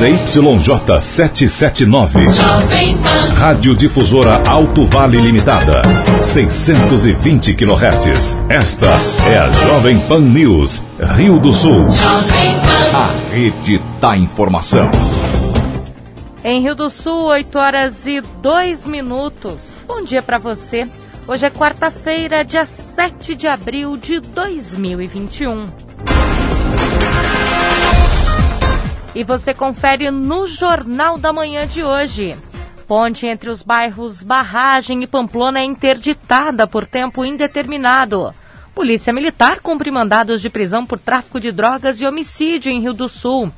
ZYJ 779. Rádio Difusora Alto Vale Limitada. 620 kHz. Esta é a Jovem Pan News, Rio do Sul. A rede da informação. Em Rio do Sul, 8 horas e 2 minutos. Bom dia para você. Hoje é quarta-feira, dia 7 de abril de 2021. E você confere no Jornal da Manhã de hoje. Ponte entre os bairros Barragem e Pamplona é interditada por tempo indeterminado. Polícia Militar cumpre mandados de prisão por tráfico de drogas e homicídio em Rio do Sul.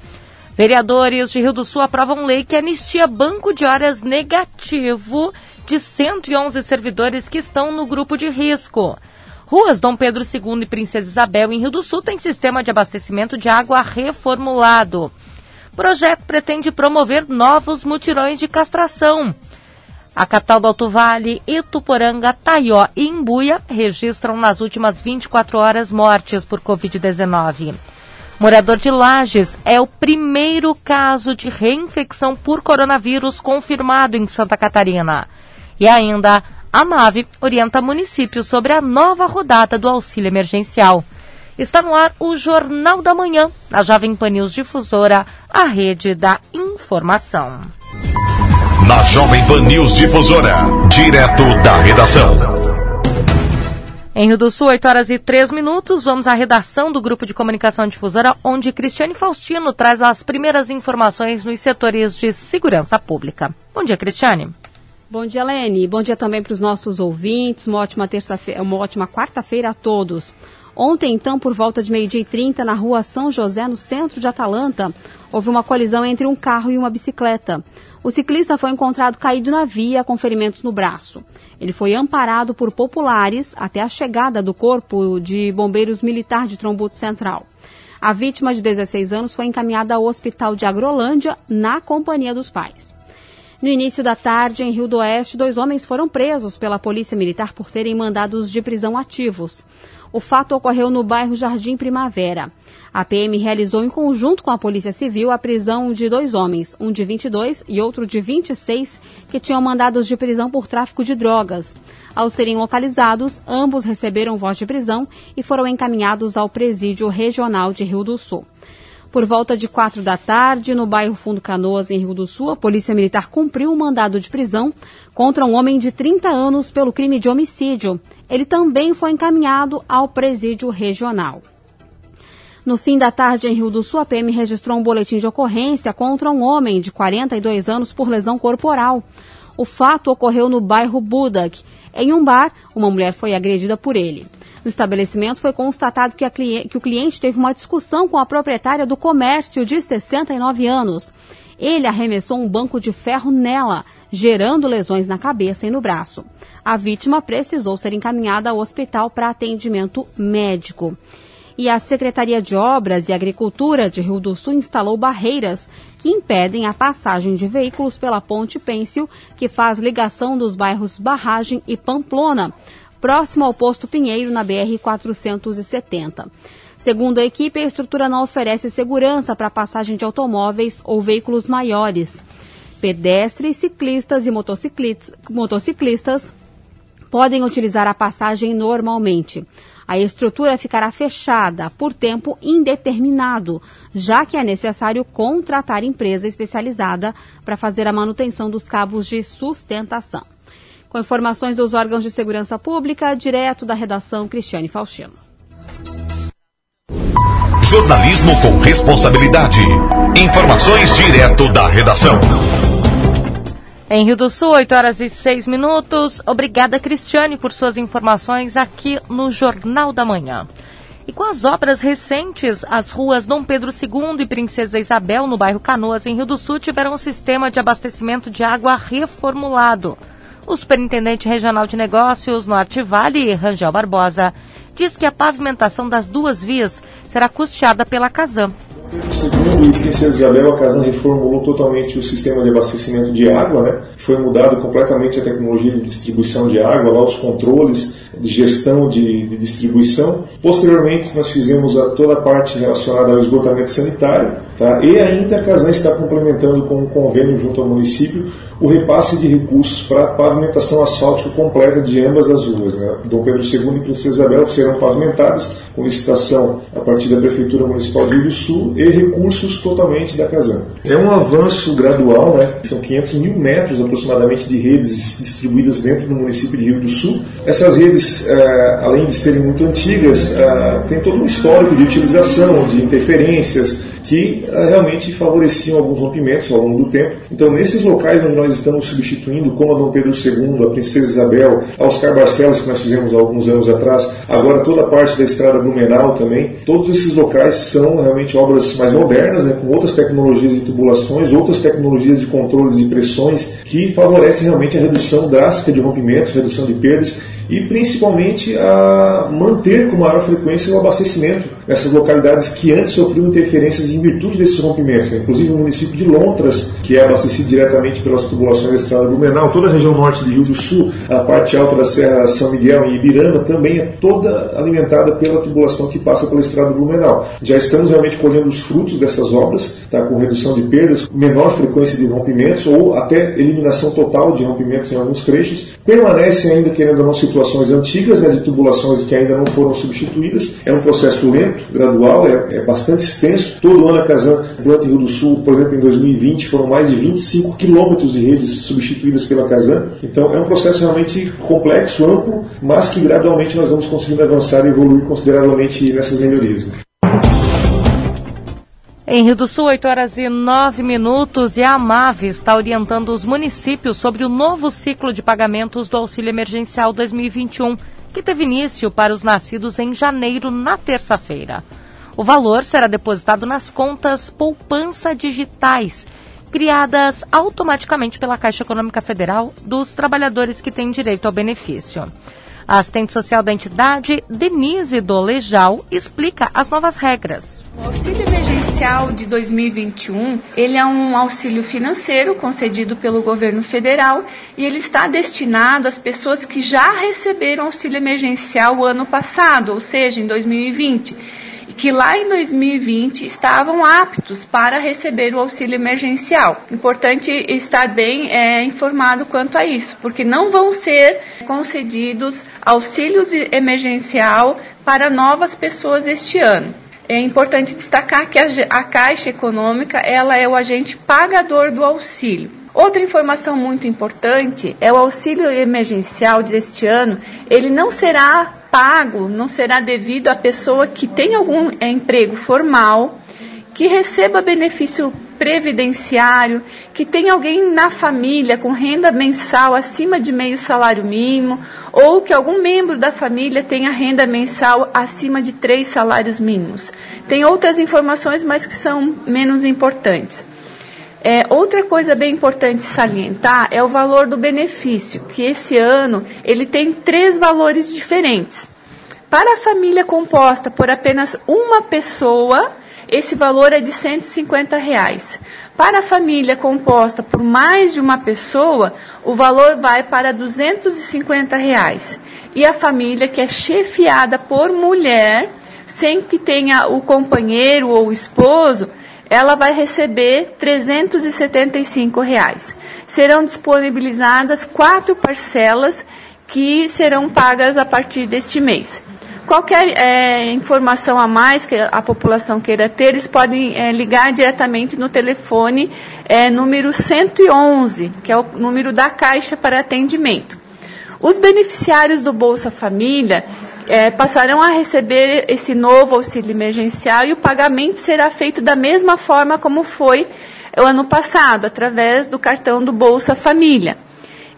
Vereadores de Rio do Sul aprovam lei que anistia banco de horas negativo de 111 servidores que estão no grupo de risco. Ruas Dom Pedro II e Princesa Isabel em Rio do Sul têm sistema de abastecimento de água reformulado. O projeto pretende promover novos mutirões de castração. A capital do Alto Vale, Ituporanga, Taió e Imbuia registram nas últimas 24 horas mortes por Covid-19. Morador de Lages é o primeiro caso de reinfecção por coronavírus confirmado em Santa Catarina. E ainda, a MAVE orienta municípios sobre a nova rodada do auxílio emergencial. Está no ar o Jornal da Manhã, na Jovem Pan News Difusora, a rede da informação. Na Jovem Pan News Difusora, direto da redação. Em Rio do Sul, 8 horas e 3 minutos, vamos à redação do Grupo de Comunicação Difusora, onde Cristiane Faustino traz as primeiras informações nos setores de segurança pública. Bom dia, Cristiane. Bom dia, Lene. Bom dia também para os nossos ouvintes. Uma ótima terça-feira, uma ótima quarta-feira a todos. Ontem, então, por volta de meio-dia e 30, na rua São José, no centro de Atalanta, houve uma colisão entre um carro e uma bicicleta. O ciclista foi encontrado caído na via com ferimentos no braço. Ele foi amparado por populares até a chegada do Corpo de Bombeiros Militar de Trombuto Central. A vítima, de 16 anos, foi encaminhada ao Hospital de Agrolândia na companhia dos pais. No início da tarde, em Rio do Oeste, dois homens foram presos pela Polícia Militar por terem mandados de prisão ativos. O fato ocorreu no bairro Jardim Primavera. A PM realizou em conjunto com a Polícia Civil a prisão de dois homens, um de 22 e outro de 26, que tinham mandados de prisão por tráfico de drogas. Ao serem localizados, ambos receberam voz de prisão e foram encaminhados ao Presídio Regional de Rio do Sul. Por volta de quatro da tarde, no bairro Fundo Canoas, em Rio do Sul, a Polícia Militar cumpriu um mandado de prisão contra um homem de 30 anos pelo crime de homicídio. Ele também foi encaminhado ao presídio regional. No fim da tarde, em Rio do Sul, a PM registrou um boletim de ocorrência contra um homem de 42 anos por lesão corporal. O fato ocorreu no bairro Budak. Em um bar, uma mulher foi agredida por ele. No estabelecimento foi constatado que, que, o cliente teve uma discussão com a proprietária do comércio de 69 anos. Ele arremessou um banco de ferro nela, gerando lesões na cabeça e no braço. A vítima precisou ser encaminhada ao hospital para atendimento médico. E a Secretaria de Obras e Agricultura de Rio do Sul instalou barreiras que impedem a passagem de veículos pela Ponte Pêncil, que faz ligação dos bairros Barragem e Pamplona, próximo ao posto Pinheiro, na BR-470. Segundo a equipe, a estrutura não oferece segurança para a passagem de automóveis ou veículos maiores. Pedestres, ciclistas e motociclistas podem utilizar a passagem normalmente. A estrutura ficará fechada por tempo indeterminado, já que é necessário contratar empresa especializada para fazer a manutenção dos cabos de sustentação. Com informações dos órgãos de segurança pública, direto da redação Cristiane Faustino. Jornalismo com responsabilidade. Informações direto da redação. Em Rio do Sul, 8 horas e 6 minutos. Obrigada, Cristiane, por suas informações aqui no Jornal da Manhã. E com as obras recentes, as ruas Dom Pedro II e Princesa Isabel, no bairro Canoas, em Rio do Sul, tiveram um sistema de abastecimento de água reformulado. O superintendente regional de negócios Norte Vale, Rangel Barbosa, diz que a pavimentação das duas vias será custeada pela Casam. Segundo e Princesa Isabel, a Casan reformulou totalmente o sistema de abastecimento de água, né? Foi mudado completamente a tecnologia de distribuição de água, lá os controles de gestão de, de, distribuição. Posteriormente, nós fizemos a, toda a parte relacionada ao esgotamento sanitário, tá? e ainda a Casan está complementando com um convênio junto ao município o repasse de recursos para a pavimentação asfáltica completa de ambas as ruas. Né? Dom Pedro II e Princesa Isabel serão pavimentadas com licitação a partir da Prefeitura Municipal de Rio do Sul e recursos totalmente da Casan. É um avanço gradual, né? são 500 mil metros aproximadamente de redes distribuídas dentro do município de Rio do Sul. Essas redes, eh, além de serem muito antigas, eh, têm todo um histórico de utilização, de interferências, que uh, realmente favoreciam alguns rompimentos ao longo do tempo. Então, nesses locais onde nós estamos substituindo, como a Dom Pedro II, a Princesa Isabel, a Oscar Barcelos, que nós fizemos há alguns anos atrás, agora toda a parte da estrada Blumenau também, todos esses locais são realmente obras mais modernas, né, com outras tecnologias de tubulações, outras tecnologias de controles e pressões que favorecem realmente a redução drástica de rompimentos, redução de perdas e principalmente a manter com maior frequência o abastecimento nessas localidades que antes sofriam interferências em virtude desses rompimentos. Né? Inclusive o município de Lontras, que é abastecido diretamente pelas tubulações da estrada Blumenau, toda a região norte de Rio do Sul, a parte alta da Serra São Miguel e Ibirama também é toda alimentada pela tubulação que passa pela estrada Blumenau. Já estamos realmente colhendo os frutos dessas obras, tá? com redução de perdas, menor frequência de rompimentos ou até eliminação total de rompimentos em alguns trechos. Permanece ainda, querendo ou não, situações antigas né, de tubulações que ainda não foram substituídas. É um processo lento, gradual, é, é bastante extenso. Todo ano a Casan Planta Rio do Sul, por exemplo, em 2020, foram mais de 25 quilômetros de redes substituídas pela Casan. Então é um processo realmente complexo, amplo, mas que gradualmente nós vamos conseguindo avançar e evoluir consideravelmente nessas melhorias. Né? Em Rio do Sul, 8 horas e 9 minutos, e a AMAV está orientando os municípios sobre o novo ciclo de pagamentos do Auxílio Emergencial 2021, que teve início para os nascidos em janeiro, na terça-feira. O valor será depositado nas contas poupança digitais, criadas automaticamente pela Caixa Econômica Federal dos trabalhadores que têm direito ao benefício. A assistente social da entidade, Denise Dolejal, explica as novas regras. O auxílio emergencial de 2021, ele é um auxílio financeiro concedido pelo governo federal e ele está destinado às pessoas que já receberam auxílio emergencial ano passado, ou seja, em 2020 que lá em 2020 estavam aptos para receber o auxílio emergencial. Importante estar bem é, informado quanto a isso, porque não vão ser concedidos auxílios emergencial para novas pessoas este ano. É importante destacar que a Caixa Econômica ela é o agente pagador do auxílio. Outra informação muito importante é o auxílio emergencial deste ano, ele não será pago não será devido à pessoa que tem algum emprego formal, que receba benefício previdenciário, que tem alguém na família com renda mensal acima de meio salário mínimo, ou que algum membro da família tenha renda mensal acima de três salários mínimos. Tem outras informações, mas que são menos importantes. É, outra coisa bem importante salientar é o valor do benefício, que esse ano ele tem três valores diferentes. Para a família composta por apenas uma pessoa, esse valor é de 150 reais. Para a família composta por mais de uma pessoa, o valor vai para 250 reais. E a família que é chefiada por mulher, sem que tenha o companheiro ou o esposo, ela vai receber 375 reais. Serão disponibilizadas quatro parcelas que serão pagas a partir deste mês. Qualquer é, informação a mais que a população queira ter, eles podem é, ligar diretamente no telefone é, número 111, que é o número da Caixa para atendimento. Os beneficiários do Bolsa Família é, passarão a receber esse novo auxílio emergencial e o pagamento será feito da mesma forma como foi o ano passado, através do cartão do Bolsa Família.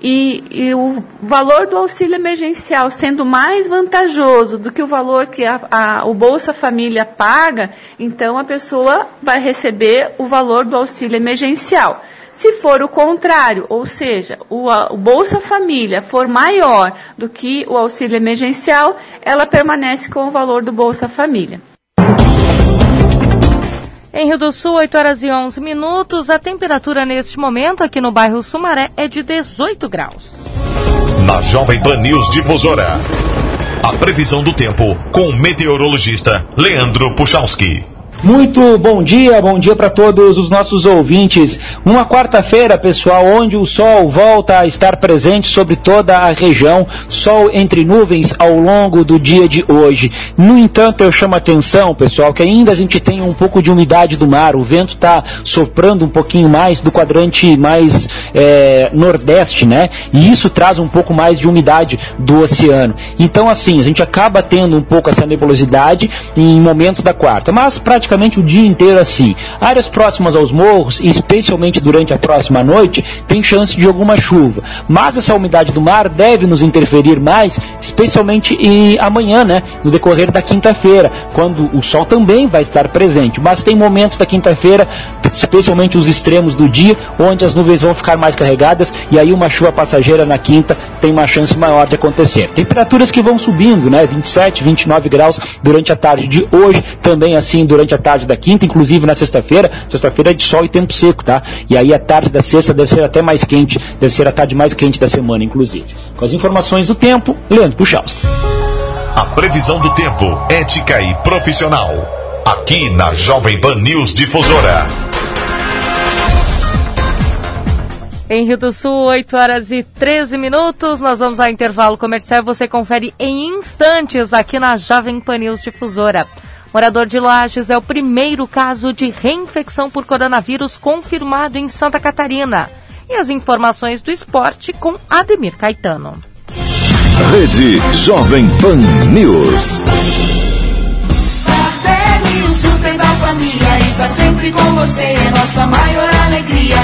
E, e, o valor do auxílio emergencial sendo mais vantajoso do que o valor que a, a, o Bolsa Família paga, então a pessoa vai receber o valor do auxílio emergencial. Se for o contrário, ou seja, o, o, Bolsa Família for maior do que o auxílio emergencial, ela permanece com o valor do Bolsa Família. Em Rio do Sul, 8 horas e 11 minutos. A temperatura neste momento aqui no bairro Sumaré é de 18 graus. na Jovem Pan News Difusora. A previsão do tempo com o meteorologista Leandro Puchalski. Muito bom dia, bom dia para todos os nossos ouvintes. Uma quarta-feira, pessoal, onde o sol volta a estar presente sobre toda a região, sol entre nuvens ao longo do dia de hoje. No entanto, eu chamo a atenção, pessoal, que ainda a gente tem um pouco de umidade do mar, o vento está soprando um pouquinho mais do quadrante mais é, nordeste, né? E isso traz um pouco mais de umidade do oceano. Então, assim, a gente acaba tendo um pouco essa nebulosidade em momentos da quarta, mas praticamente praticamente o dia inteiro assim. Áreas próximas aos morros, especialmente durante a próxima noite, tem chance de alguma chuva. Mas essa umidade do mar deve nos interferir mais, especialmente em, amanhã, né? No decorrer da quinta-feira, quando o sol também vai estar presente. Mas tem momentos da quinta-feira, especialmente os extremos do dia, onde as nuvens vão ficar mais carregadas e aí uma chuva passageira na quinta tem uma chance maior de acontecer. Temperaturas que vão subindo, né? 27, 29 graus durante a tarde de hoje, também assim durante a tarde da quinta, inclusive na sexta-feira. Sexta-feira é de sol e tempo seco, tá? E aí a tarde da sexta deve ser até mais quente, deve ser a tarde mais quente da semana, inclusive. Com as informações do tempo, Leandro Puchalski. A previsão do tempo, ética e profissional. Aqui na Jovem Pan News Difusora. Em Rio do Sul, 8 horas e 13 minutos. Nós vamos ao intervalo comercial. Você confere em instantes aqui na Jovem Pan News Difusora. Morador de Lages é o primeiro caso de reinfecção por coronavírus confirmado em Santa Catarina. E as informações do esporte com Ademir Caetano. Rede Jovem Pan News. o super da família está sempre com você, é nossa maior alegria.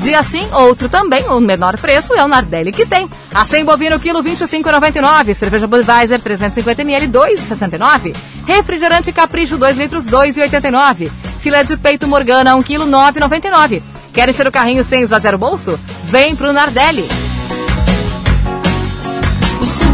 Dia sim, outro também, o menor preço é o Nardelli que tem. A 100 bovino, quilo 25,99. Cerveja Budweiser, 350ml, 2,69. Refrigerante Capricho, 2 litros, 2,89. Filé de peito Morgana, 1 quilo, 9,99. Quer encher o carrinho sem esvaziar o bolso? Vem pro Nardelli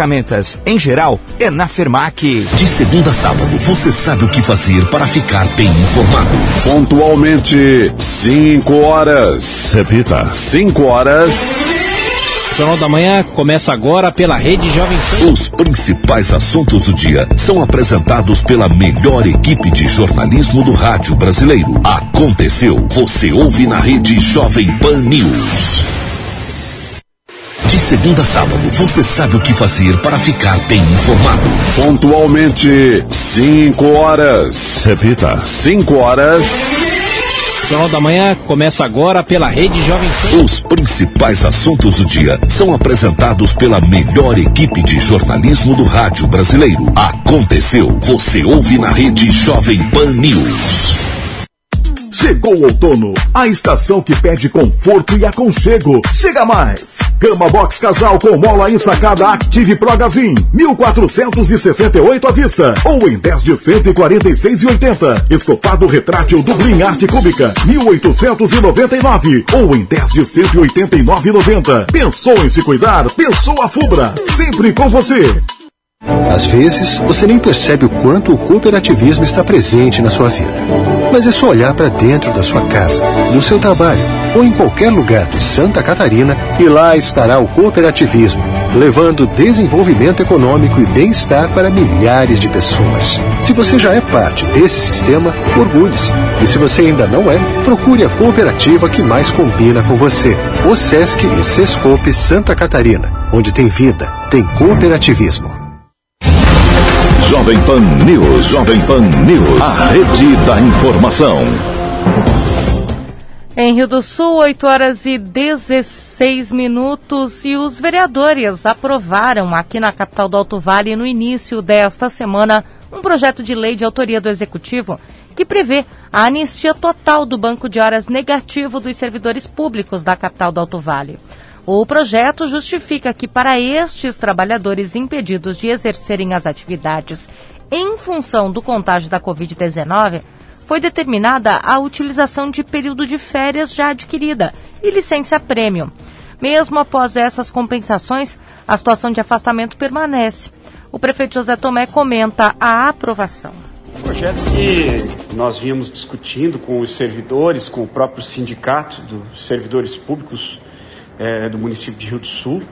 Ferramentas, em geral, é na Fermac. De segunda a sábado, você sabe o que fazer para ficar bem informado. Pontualmente, 5 horas. Repita, 5 horas. O Jornal da Manhã começa agora pela Rede Jovem Pan. Os principais assuntos do dia são apresentados pela melhor equipe de jornalismo do rádio brasileiro. Aconteceu, você ouve na Rede Jovem Pan News. De segunda a sábado, você sabe o que fazer para ficar bem informado. Pontualmente, 5 horas. Repita, 5 horas. O Jornal da Manhã começa agora pela Rede Jovem Pan. Os principais assuntos do dia são apresentados pela melhor equipe de jornalismo do rádio brasileiro. Aconteceu, você ouve na Rede Jovem Pan News. Chegou o outono, a estação que pede conforto e aconchego. Chega mais! Cama Box Casal com mola ensacada Active Pro Gazin, 1468 à vista, ou em 10 de 146,80. Estofado retrátil Dublin Arte Cúbica, 1899, ou em 10 de 189,90. Pensou em se cuidar? Pensou a Fubra, sempre com você. Às vezes, você nem percebe o quanto o cooperativismo está presente na sua vida. Mas é só olhar para dentro da sua casa, do seu trabalho ou em qualquer lugar de Santa Catarina e lá estará o cooperativismo, levando desenvolvimento econômico e bem-estar para milhares de pessoas. Se você já é parte desse sistema, orgulhe-se. E se você ainda não é, procure a cooperativa que mais combina com você. O SESC e Sescope Santa Catarina, onde tem vida, tem cooperativismo. Jovem Pan News. Jovem Pan News. A rede da informação. Em Rio do Sul, 8 horas e 16 minutos. E os vereadores aprovaram aqui na capital do Alto Vale, no início desta semana, um projeto de lei de autoria do Executivo que prevê a anistia total do banco de horas negativo dos servidores públicos da capital do Alto Vale. O projeto justifica que, para estes trabalhadores impedidos de exercerem as atividades em função do contágio da Covid-19, foi determinada a utilização de período de férias já adquirida e licença prêmio. Mesmo após essas compensações, a situação de afastamento permanece. O prefeito José Tomé comenta a aprovação. Projeto que nós vínhamos discutindo com os servidores, com o próprio sindicato dos servidores públicos é, do município de Rio do Sul,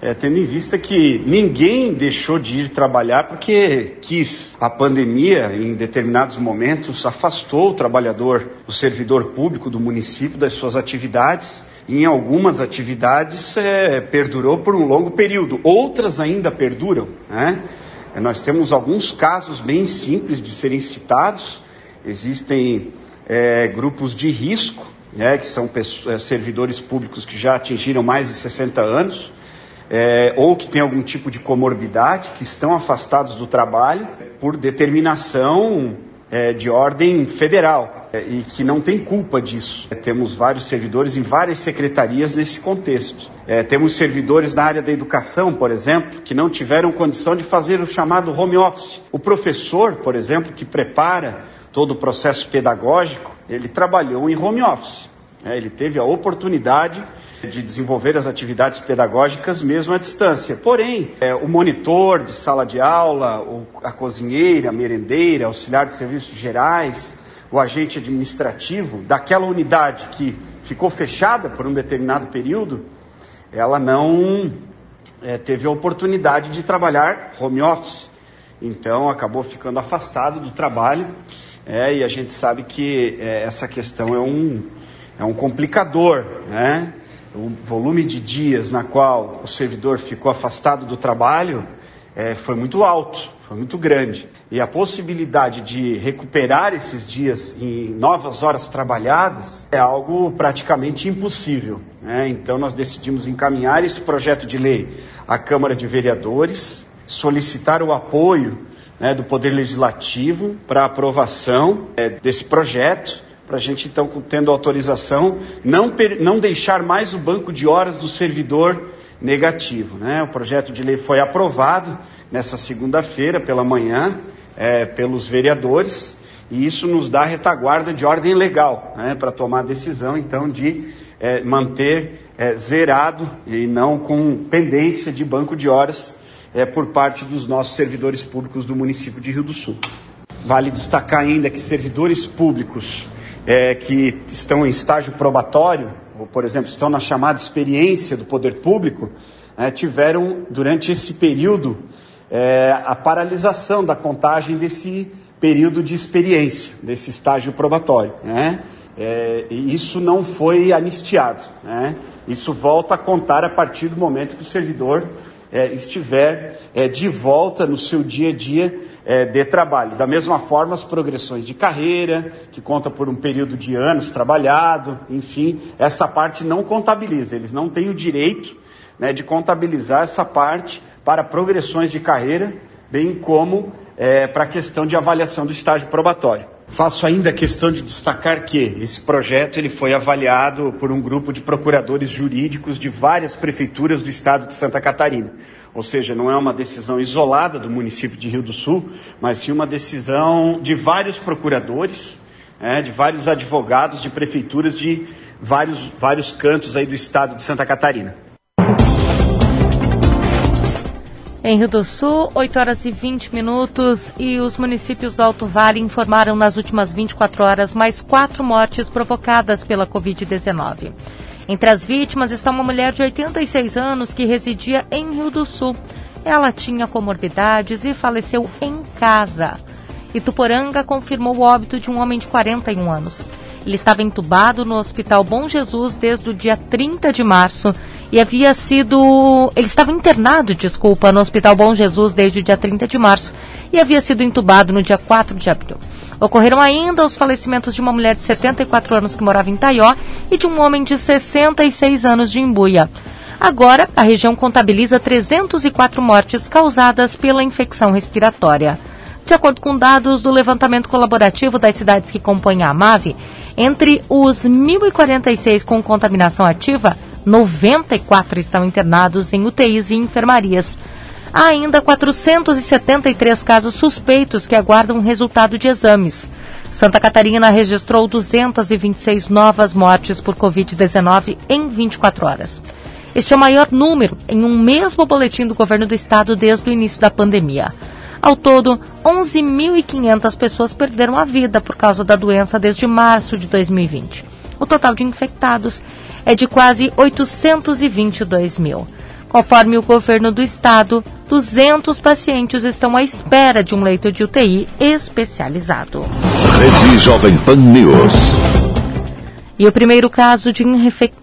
é, tendo em vista que ninguém deixou de ir trabalhar porque quis. A pandemia, em determinados momentos, afastou o trabalhador, o servidor público do município das suas atividades. Em algumas atividades é, perdurou por um longo período, outras ainda perduram. Né? É, nós temos alguns casos bem simples de serem citados. Existem é, grupos de risco, né, que são pessoas, é, servidores públicos que já atingiram mais de 60 anos, é, ou que têm algum tipo de comorbidade, que estão afastados do trabalho por determinação é, de ordem federal é, e que não tem culpa disso. É, temos vários servidores em várias secretarias nesse contexto. É, temos servidores na área da educação, por exemplo, que não tiveram condição de fazer o chamado home office. O professor, por exemplo, que prepara todo o processo pedagógico, ele trabalhou em home office. É, ele teve a oportunidade de desenvolver as atividades pedagógicas mesmo à distância. Porém, é, o monitor de sala de aula, o, a cozinheira, a merendeira, auxiliar de serviços gerais, o agente administrativo daquela unidade que ficou fechada por um determinado período, ela não é, teve a oportunidade de trabalhar home office. Então acabou ficando afastado do trabalho é, e a gente sabe que é, essa questão é um, é um complicador, né? o volume de dias na qual o servidor ficou afastado do trabalho é, foi muito alto, foi muito grande. E a possibilidade de recuperar esses dias em novas horas trabalhadas é algo praticamente impossível. Né? Então nós decidimos encaminhar esse projeto de lei à Câmara de Vereadores, solicitar o apoio né, do Poder Legislativo para aprovação é, desse projeto para a gente então, tendo autorização, não, não deixar mais o banco de horas do servidor negativo. Né? O projeto de lei foi aprovado nessa segunda-feira pela manhã é, pelos vereadores e isso nos dá retaguarda de ordem legal né, para tomar a decisão então de é, manter é, zerado e não com pendência de banco de horas é, por parte dos nossos servidores públicos do município de Rio do Sul. Vale destacar ainda que servidores públicos é, que estão em estágio probatório, ou, por exemplo, estão na chamada experiência do poder público, é, tiveram, durante esse período, é, a paralisação da contagem desse período de experiência, desse estágio probatório. Né? É, e isso não foi anistiado. Né? Isso volta a contar a partir do momento que o servidor é, estiver é, de volta no seu dia a dia é, de trabalho. Da mesma forma, as progressões de carreira, que conta por um período de anos trabalhado, enfim, essa parte não contabiliza. Eles não têm o direito né, de contabilizar essa parte para progressões de carreira, bem como é, para a questão de avaliação do estágio probatório. Faço ainda a questão de destacar que esse projeto ele foi avaliado por um grupo de procuradores jurídicos de várias prefeituras do estado de Santa Catarina ou seja, não é uma decisão isolada do município de Rio do Sul, mas sim uma decisão de vários procuradores, é, de vários advogados de prefeituras de vários, vários cantos aí do estado de Santa Catarina. Em Rio do Sul, 8 horas e 20 minutos e os municípios do Alto Vale informaram nas últimas 24 horas mais quatro mortes provocadas pela Covid-19. Entre as vítimas está uma mulher de 86 anos que residia em Rio do Sul. Ela tinha comorbidades e faleceu em casa. Ituporanga confirmou o óbito de um homem de 41 anos. Ele estava entubado no Hospital Bom Jesus desde o dia 30 de março e havia sido. Ele estava internado, desculpa, no Hospital Bom Jesus desde o dia 30 de março e havia sido entubado no dia 4 de abril. Ocorreram ainda os falecimentos de uma mulher de 74 anos que morava em Taió e de um homem de 66 anos de Imbuia. Agora, a região contabiliza 304 mortes causadas pela infecção respiratória. De acordo com dados do levantamento colaborativo das cidades que compõem a AMAVE, entre os 1.046 com contaminação ativa, 94 estão internados em UTIs e enfermarias. Há ainda 473 casos suspeitos que aguardam resultado de exames. Santa Catarina registrou 226 novas mortes por Covid-19 em 24 horas. Este é o maior número em um mesmo boletim do governo do estado desde o início da pandemia. Ao todo, 11.500 pessoas perderam a vida por causa da doença desde março de 2020. O total de infectados é de quase 822 mil. Conforme o governo do estado, 200 pacientes estão à espera de um leito de UTI especializado. Rede Jovem Pan News. E o primeiro caso de,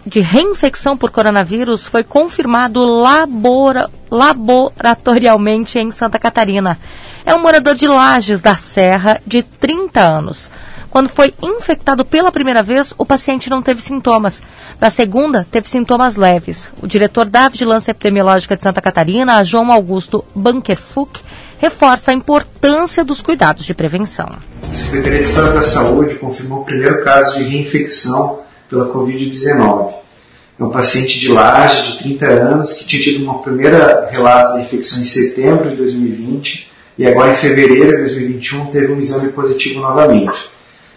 de reinfecção por coronavírus foi confirmado labora laboratorialmente em Santa Catarina. É um morador de Lages da Serra de 30 anos. Quando foi infectado pela primeira vez, o paciente não teve sintomas. Na segunda, teve sintomas leves. O diretor da Vigilância Epidemiológica de Santa Catarina, João Augusto Bunkerfuck, reforça a importância dos cuidados de prevenção. A Secretaria de Estado da Saúde confirmou o primeiro caso de reinfecção pela Covid-19. É um paciente de Laje, de 30 anos, que tinha tido uma primeira relato da infecção em setembro de 2020 e agora em fevereiro de 2021 teve um exame positivo novamente.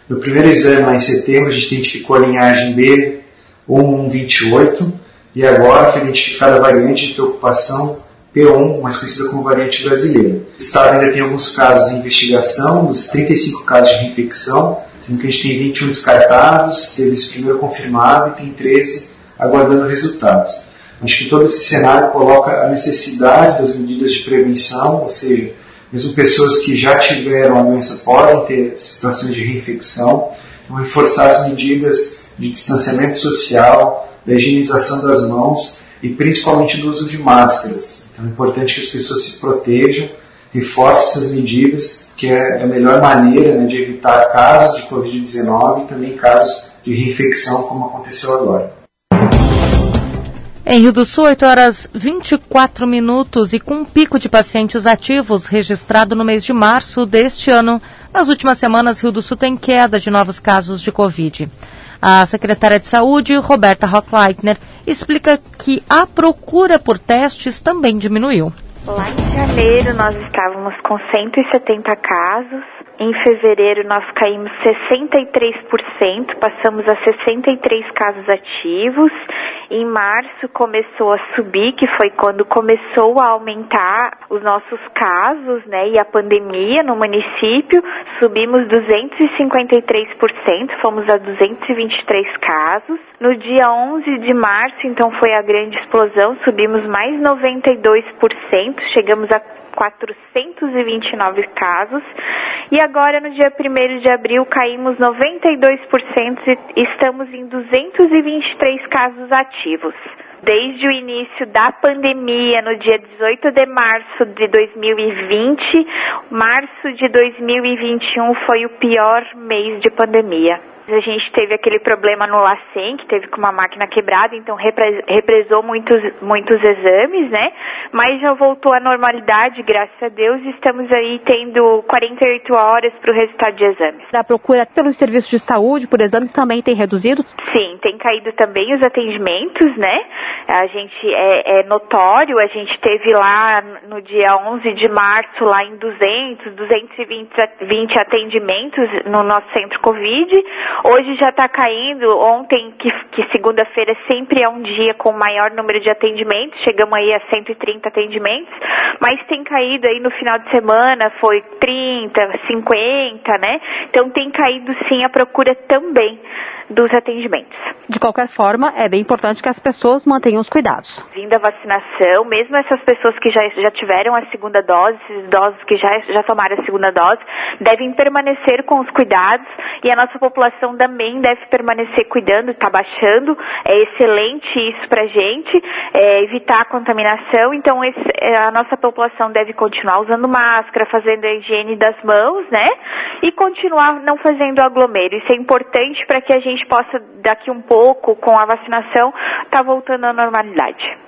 No primeiro exame, lá em setembro, a gente identificou a linhagem B 1128 e agora foi identificada a variante de preocupação P1, mais conhecida como variante brasileira. O Estado ainda tem alguns casos em investigação, dos 35 casos de reinfecção, sendo que a gente tem 21 descartados, teve esse primeiro confirmado e tem 13 aguardando resultados. Acho que todo esse cenário coloca a necessidade das medidas de prevenção, ou seja, mesmo pessoas que já tiveram a doença podem ter situações de reinfecção, então reforçar as medidas de distanciamento social, da higienização das mãos e principalmente do uso de máscaras. Então é importante que as pessoas se protejam, reforcem essas medidas, que é a melhor maneira né, de evitar casos de Covid-19 e também casos de reinfecção, como aconteceu agora. Em Rio do Sul, 8 horas 24 minutos e com um pico de pacientes ativos registrado no mês de março deste ano. Nas últimas semanas, Rio do Sul tem queda de novos casos de Covid. A secretária de Saúde, Roberta Rockleitner, explica que a procura por testes também diminuiu. Lá em janeiro nós estávamos com 170 casos. Em fevereiro nós caímos 63%, passamos a 63 casos ativos. Em março começou a subir, que foi quando começou a aumentar os nossos casos, né, e a pandemia no município. Subimos 253%, fomos a 223 casos. No dia 11 de março, então foi a grande explosão, subimos mais 92% chegamos a 429 casos. E agora, no dia 1 de abril, caímos 92% e estamos em 223 casos ativos. Desde o início da pandemia, no dia 18 de março de 2020, março de 2021 foi o pior mês de pandemia a gente teve aquele problema no LACEN, que teve com uma máquina quebrada, então represou muitos, muitos exames, né? Mas já voltou à normalidade, graças a Deus, e estamos aí tendo 48 horas para o resultado de exames. A procura pelos serviços de saúde por exames também tem reduzido? Sim, tem caído também os atendimentos, né? A gente é, é notório, a gente teve lá no dia 11 de março, lá em 200, 220 atendimentos no nosso centro Covid. Hoje já está caindo. Ontem, que, que segunda-feira sempre é um dia com maior número de atendimentos, chegamos aí a 130 atendimentos, mas tem caído aí no final de semana, foi 30, 50, né? Então tem caído sim a procura também dos atendimentos. De qualquer forma, é bem importante que as pessoas mantenham os cuidados. Vindo a vacinação, mesmo essas pessoas que já, já tiveram a segunda dose, esses idosos que já, já tomaram a segunda dose, devem permanecer com os cuidados e a nossa população também deve permanecer cuidando, está baixando. É excelente isso para gente, é, evitar a contaminação. Então, esse, é, a nossa população deve continuar usando máscara, fazendo a higiene das mãos, né? E continuar não fazendo aglomero. Isso é importante para que a gente gente possa, daqui um pouco, com a vacinação, estar tá voltando à normalidade.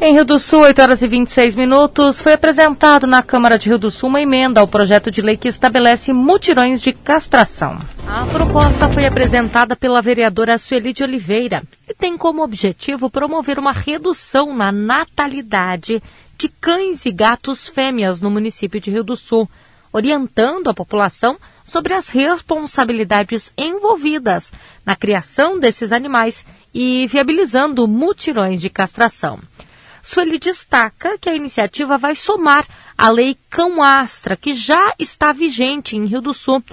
Em Rio do Sul, 8 horas e 26 minutos, foi apresentado na Câmara de Rio do Sul uma emenda ao projeto de lei que estabelece mutirões de castração. A proposta foi apresentada pela vereadora Sueli de Oliveira e tem como objetivo promover uma redução na natalidade de cães e gatos fêmeas no município de Rio do Sul, orientando a população sobre as responsabilidades envolvidas na criação desses animais e viabilizando mutirões de castração. Sueli destaca que a iniciativa vai somar a Lei Cão Astra, que já está vigente em Rio do Sul,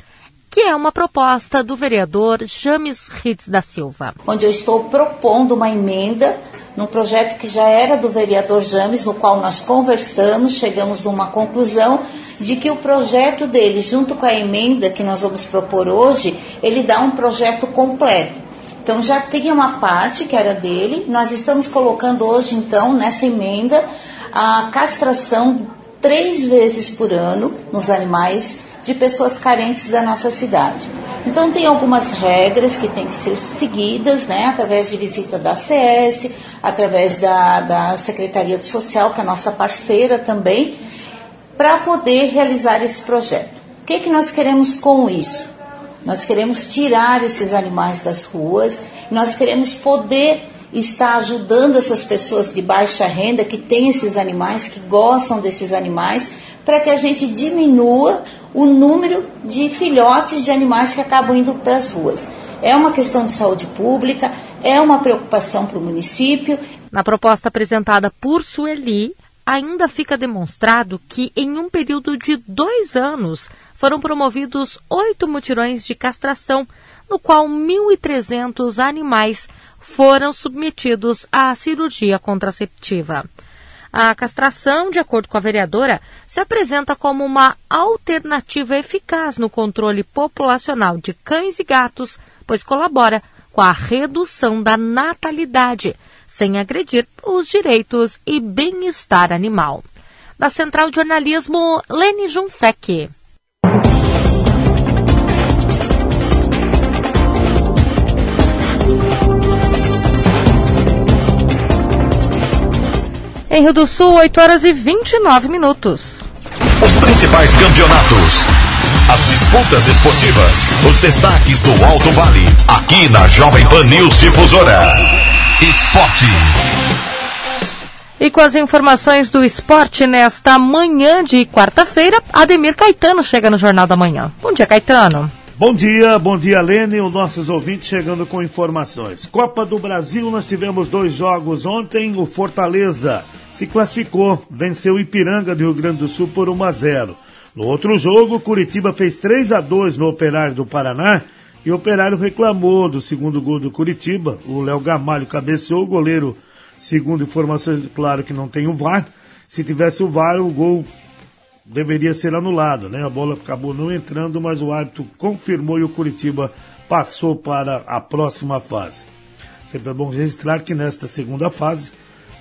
que é uma proposta do vereador James Ritz da Silva. Onde eu estou propondo uma emenda num projeto que já era do vereador James, no qual nós conversamos, chegamos numa conclusão de que o projeto dele, junto com a emenda que nós vamos propor hoje, ele dá um projeto completo. Então já tinha uma parte que era dele. Nós estamos colocando hoje, então, nessa emenda, a castração três vezes por ano nos animais de pessoas carentes da nossa cidade. Então tem algumas regras que têm que ser seguidas, né, através de visita da ACS, através da, da Secretaria do Social, que é nossa parceira também, para poder realizar esse projeto. O que, que nós queremos com isso? Nós queremos tirar esses animais das ruas, nós queremos poder estar ajudando essas pessoas de baixa renda que têm esses animais, que gostam desses animais, para que a gente diminua o número de filhotes de animais que acabam indo para as ruas. É uma questão de saúde pública, é uma preocupação para o município. Na proposta apresentada por Sueli, ainda fica demonstrado que, em um período de dois anos, foram promovidos oito mutirões de castração, no qual 1.300 animais foram submetidos à cirurgia contraceptiva. A castração, de acordo com a vereadora, se apresenta como uma alternativa eficaz no controle populacional de cães e gatos, pois colabora com a redução da natalidade, sem agredir os direitos e bem-estar animal. Da Central de Jornalismo, Lene Junsec. Em Rio do Sul, 8 horas e 29 minutos. Os principais campeonatos, as disputas esportivas, os destaques do Alto Vale, aqui na Jovem Pan News Difusora. Esporte. E com as informações do esporte nesta manhã de quarta-feira, Ademir Caetano chega no Jornal da Manhã. Bom dia, Caetano. Bom dia, bom dia, Lene, os nossos ouvintes chegando com informações. Copa do Brasil, nós tivemos dois jogos ontem. O Fortaleza se classificou, venceu o Ipiranga do Rio Grande do Sul por 1 a 0. No outro jogo, Curitiba fez 3 a 2 no Operário do Paraná e o Operário reclamou do segundo gol do Curitiba. O Léo Gamalho cabeceou, o goleiro, segundo informações, claro que não tem o VAR. Se tivesse o VAR, o gol deveria ser anulado, né? A bola acabou não entrando, mas o árbitro confirmou e o Curitiba passou para a próxima fase. Sempre é bom registrar que nesta segunda fase,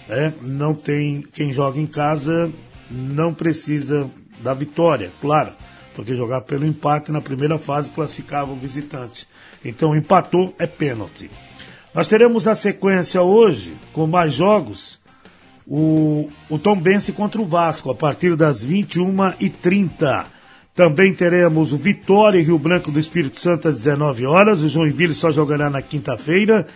né, não tem quem joga em casa não precisa da vitória, claro, porque jogar pelo empate na primeira fase classificava o visitante. Então empatou é pênalti. Nós teremos a sequência hoje com mais jogos o, o Tom Bense contra o Vasco, a partir das 21h30. Também teremos o Vitória e Rio Branco do Espírito Santo às 19 horas. O Joinville só jogará na quinta-feira.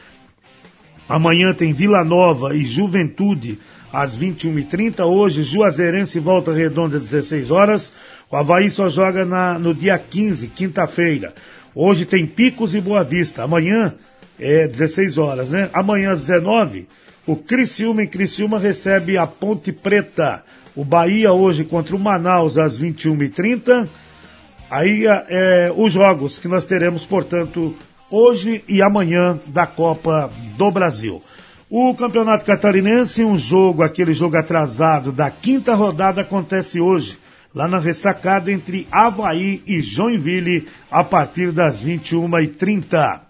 Amanhã tem Vila Nova e Juventude às 21h30. Hoje, Juazeirense Volta Redonda às 16 horas. O Havaí só joga na, no dia 15, quinta-feira. Hoje tem Picos e Boa Vista. Amanhã é 16 horas, né? Amanhã às 19 o Criciúma em Criciúma recebe a Ponte Preta. O Bahia hoje contra o Manaus às 21h30. Aí é, os jogos que nós teremos, portanto, hoje e amanhã da Copa do Brasil. O Campeonato Catarinense, um jogo, aquele jogo atrasado da quinta rodada, acontece hoje, lá na ressacada entre Havaí e Joinville, a partir das 21h30.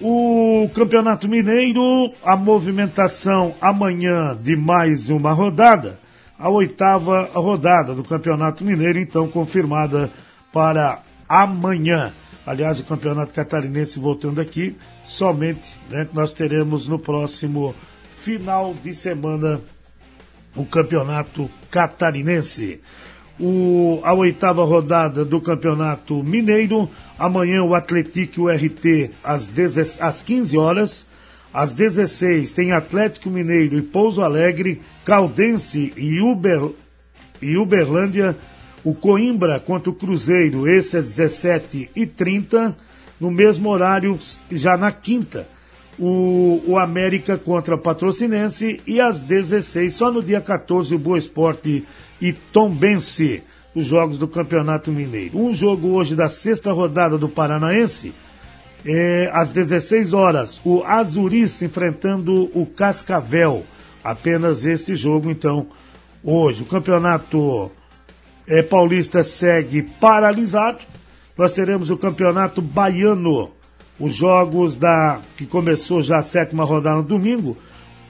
O Campeonato Mineiro, a movimentação amanhã de mais uma rodada, a oitava rodada do Campeonato Mineiro, então confirmada para amanhã. Aliás, o Campeonato Catarinense voltando aqui, somente né, nós teremos no próximo final de semana o campeonato catarinense. O, a oitava rodada do Campeonato Mineiro. Amanhã o Atlético e o RT às, às 15 horas. Às 16 tem Atlético Mineiro e Pouso Alegre, Caldense e, Uber, e Uberlândia. O Coimbra contra o Cruzeiro, esse é 17 e 30 No mesmo horário, já na quinta, o, o América contra Patrocinense e às 16, só no dia 14, o Boa Esporte e Tombense, os jogos do Campeonato Mineiro. Um jogo hoje da sexta rodada do Paranaense, é, às 16 horas, o Azuris enfrentando o Cascavel. Apenas este jogo, então, hoje. O Campeonato é, Paulista segue paralisado. Nós teremos o Campeonato Baiano os jogos da que começou já a sétima rodada no domingo.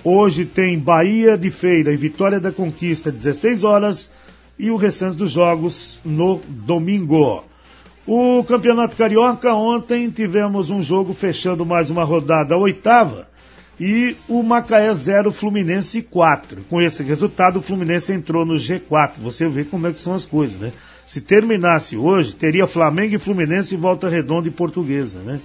Hoje tem Bahia de Feira e Vitória da Conquista, 16 horas, e o restante dos jogos no domingo. O Campeonato Carioca, ontem tivemos um jogo fechando mais uma rodada, a oitava, e o Macaé 0, Fluminense 4. Com esse resultado, o Fluminense entrou no G4. Você vê como é que são as coisas, né? Se terminasse hoje, teria Flamengo e Fluminense em volta redonda e portuguesa, né?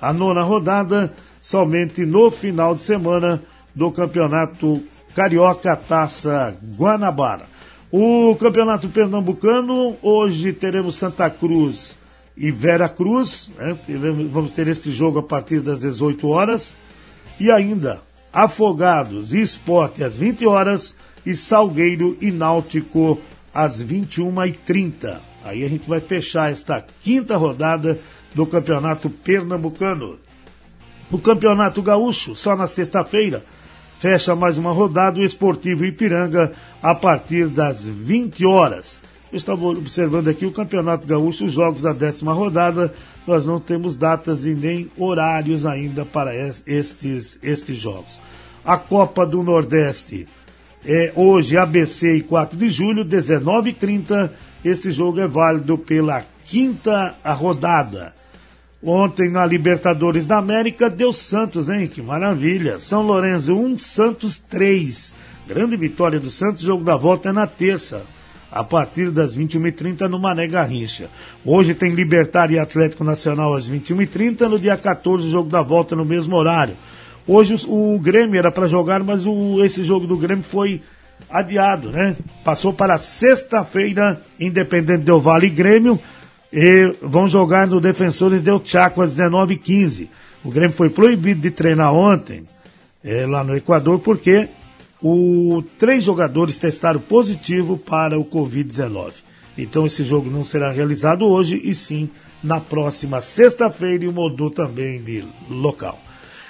a nona rodada somente no final de semana do Campeonato Carioca Taça Guanabara. O Campeonato Pernambucano, hoje teremos Santa Cruz e Vera Cruz, né? vamos ter este jogo a partir das 18 horas, e ainda Afogados e Esporte às 20 horas, e Salgueiro e Náutico às 21h30. Aí a gente vai fechar esta quinta rodada do Campeonato Pernambucano. O Campeonato Gaúcho, só na sexta-feira, fecha mais uma rodada o Esportivo Ipiranga a partir das 20 horas. Estava observando aqui o Campeonato Gaúcho, os jogos da décima rodada. Nós não temos datas e nem horários ainda para estes, estes jogos. A Copa do Nordeste é hoje, ABC e 4 de julho, 19h30. Este jogo é válido pela quinta rodada. Ontem na Libertadores da América deu Santos, hein? Que maravilha. São Lourenço 1, Santos 3. Grande vitória do Santos, jogo da volta é na terça, a partir das 21h30 no Mané Garrincha. Hoje tem Libertar e Atlético Nacional às 21h30, no dia 14 o jogo da volta no mesmo horário. Hoje o, o Grêmio era para jogar, mas o, esse jogo do Grêmio foi adiado, né? Passou para sexta-feira, Independente Del Vale e Grêmio e vão jogar no Defensores del Chaco às 19h15. O Grêmio foi proibido de treinar ontem, é, lá no Equador, porque o, três jogadores testaram positivo para o Covid-19. Então esse jogo não será realizado hoje, e sim na próxima sexta-feira, e mudou também de local.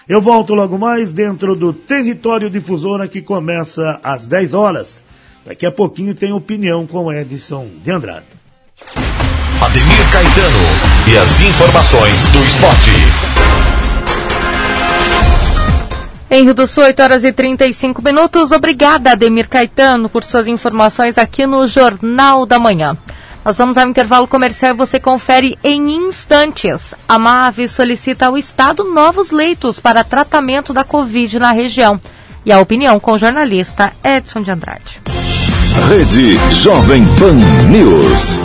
Eu volto logo mais dentro do Território Difusora, que começa às 10 horas. Daqui a pouquinho tem opinião com Edson de Andrade. Ademir Caetano e as informações do esporte. Em Rio do Sul, 8 horas e 35 minutos. Obrigada, Ademir Caetano, por suas informações aqui no Jornal da Manhã. Nós vamos ao intervalo comercial e você confere em instantes. A MAVE solicita ao Estado novos leitos para tratamento da Covid na região. E a opinião com o jornalista Edson de Andrade. Rede Jovem Pan News.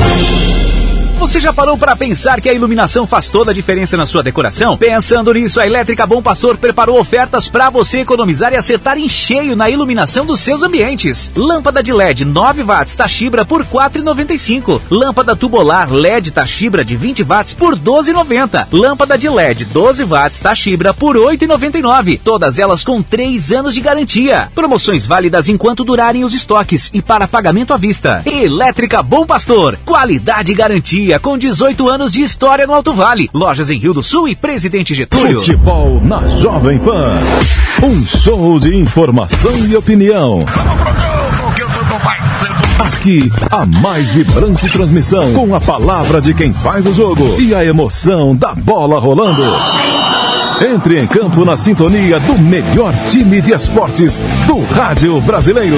Você já parou para pensar que a iluminação faz toda a diferença na sua decoração? Pensando nisso, a Elétrica Bom Pastor preparou ofertas para você economizar e acertar em cheio na iluminação dos seus ambientes. Lâmpada de LED 9 watts Tachibra por 4,95. Lâmpada tubular LED Tachibra de 20 watts por 12,90. Lâmpada de LED 12 watts Tachibra por 8,99. Todas elas com 3 anos de garantia. Promoções válidas enquanto durarem os estoques e para pagamento à vista. Elétrica Bom Pastor, qualidade e garantia com 18 anos de história no Alto Vale. Lojas em Rio do Sul e Presidente Getúlio. Futebol na Jovem Pan. Um show de informação e opinião. Aqui, a mais vibrante transmissão, com a palavra de quem faz o jogo e a emoção da bola rolando. Entre em campo na sintonia do melhor time de esportes do rádio brasileiro.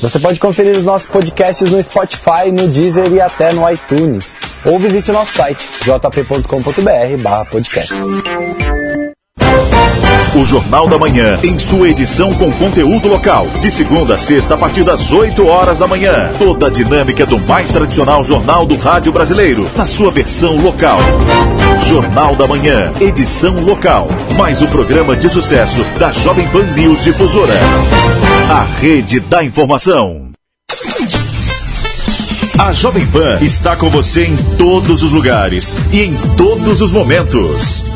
Você pode conferir os nossos podcasts no Spotify, no Deezer e até no iTunes. Ou visite o nosso site jp.com.br podcast. O Jornal da Manhã, em sua edição com conteúdo local. De segunda a sexta, a partir das 8 horas da manhã. Toda a dinâmica do mais tradicional jornal do rádio brasileiro, na sua versão local. Jornal da Manhã, edição local. Mais um programa de sucesso da Jovem Pan News Difusora. A rede da informação. A Jovem Pan está com você em todos os lugares e em todos os momentos.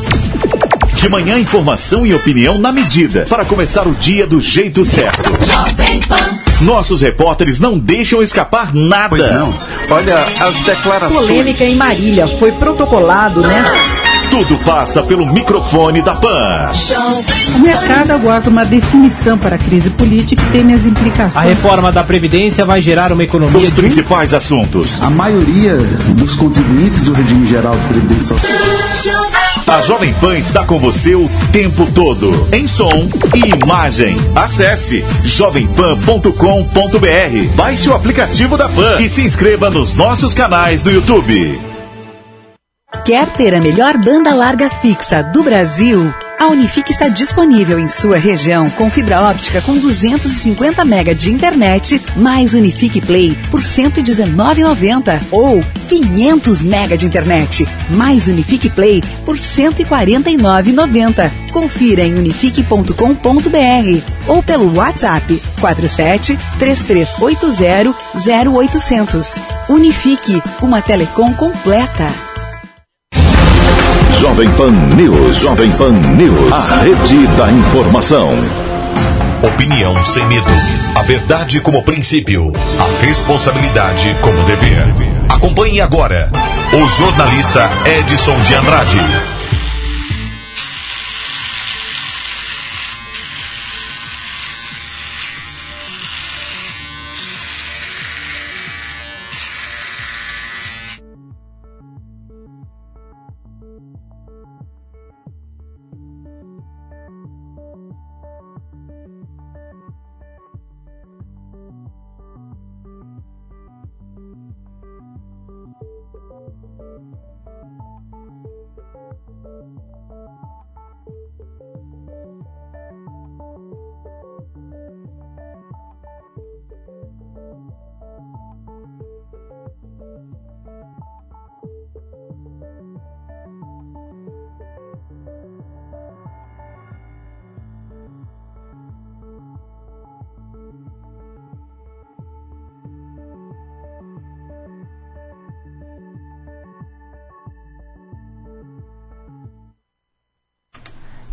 De manhã, informação e opinião na medida, para começar o dia do jeito certo. Nossos repórteres não deixam escapar nada. Pois não. Olha, as declarações. Polêmica em Marília foi protocolado nesta. Tudo passa pelo microfone da PAN. O mercado aguarda uma definição para a crise política e teme as implicações. A reforma da Previdência vai gerar uma economia. Os principais assuntos. A maioria dos contribuintes do regime geral de previdência social. A Jovem Pan está com você o tempo todo, em som e imagem. Acesse jovempan.com.br, baixe o aplicativo da Pan e se inscreva nos nossos canais no YouTube. Quer ter a melhor banda larga fixa do Brasil? A Unifique está disponível em sua região com fibra óptica com 250 MB de internet, mais Unifique Play por R$ 119,90 ou 500 MB de internet, mais Unifique Play por R$ 149,90. Confira em unifique.com.br ou pelo WhatsApp 47 3380 0800. Unifique, uma telecom completa. Jovem Pan News. Jovem Pan News. A rede da informação. Opinião sem medo. A verdade como princípio. A responsabilidade como dever. Acompanhe agora o jornalista Edson de Andrade.